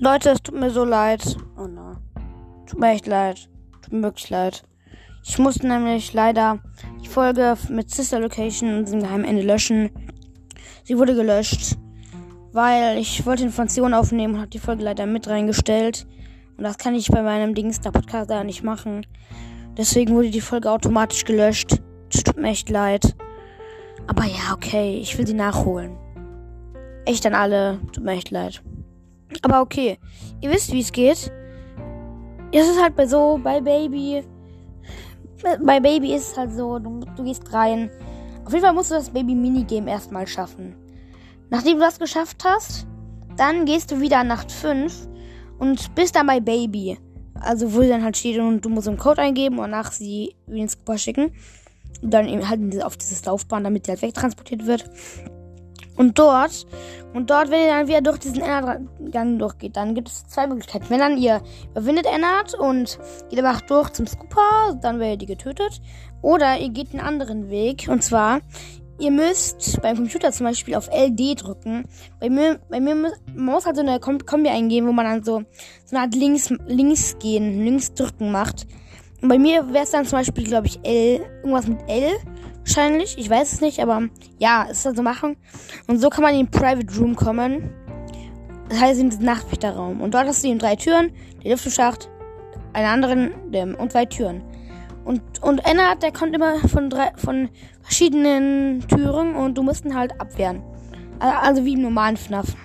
Leute, es tut mir so leid. Oh no. Tut mir echt leid. Tut mir wirklich leid. Ich musste nämlich leider die Folge mit Sister Location und diesem geheimen Ende löschen. Sie wurde gelöscht, weil ich wollte Informationen aufnehmen und habe die Folge leider mit reingestellt. Und das kann ich bei meinem Dingster Podcast da nicht machen. Deswegen wurde die Folge automatisch gelöscht. Tut mir echt leid. Aber ja, okay, ich will sie nachholen. Echt an alle, tut mir echt leid. Aber okay, ihr wisst, wie es geht. Es ist halt bei so, bei Baby. Bei Baby ist es halt so, du, du gehst rein. Auf jeden Fall musst du das Baby-Minigame erstmal schaffen. Nachdem du das geschafft hast, dann gehst du wieder an Nacht 5 und bist dann bei Baby. Also wo dann halt steht und du musst einen Code eingeben und nach sie ins Super schicken. Und dann eben halt auf dieses Laufbahn, damit die halt wegtransportiert wird. Und dort, und dort, wenn ihr dann wieder durch diesen Ennard-Gang durchgeht, dann gibt es zwei Möglichkeiten. Wenn dann ihr überwindet Ennard und geht aber durch zum Scooper, dann werdet ihr getötet. Oder ihr geht einen anderen Weg. Und zwar, ihr müsst beim Computer zum Beispiel auf LD drücken. Bei mir, bei mir muss, man muss halt so eine Kombi eingeben, wo man dann so, so eine Art links, links gehen, links drücken macht. Und bei mir wäre es dann zum Beispiel, glaube ich, L, irgendwas mit L wahrscheinlich. Ich weiß es nicht, aber ja, es ist dann so machen. Und so kann man in den Private Room kommen. Das heißt in diesen Nachtwächterraum. Und dort hast du eben drei Türen, den Lüftungsschacht, einen anderen dem, und zwei Türen. Und, und Ennard, der kommt immer von, drei, von verschiedenen Türen und du musst ihn halt abwehren. Also wie im normalen FNAF.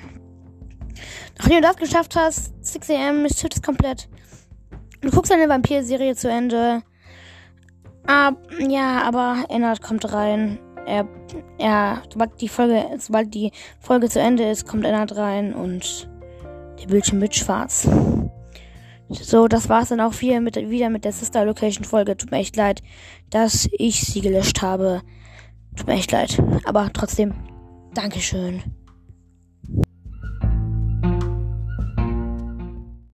Nachdem du das geschafft hast, 6 am ist es komplett. Du guckst eine Vampir-Serie zu Ende. Ah, ja, aber Ennard kommt rein. Er, er, sobald die Folge, sobald die Folge zu Ende ist, kommt Ennard rein und der Bildschirm wird schwarz. So, das war's dann auch wieder mit, wieder mit der Sister Location Folge. Tut mir echt leid, dass ich sie gelöscht habe. Tut mir echt leid. Aber trotzdem, Dankeschön.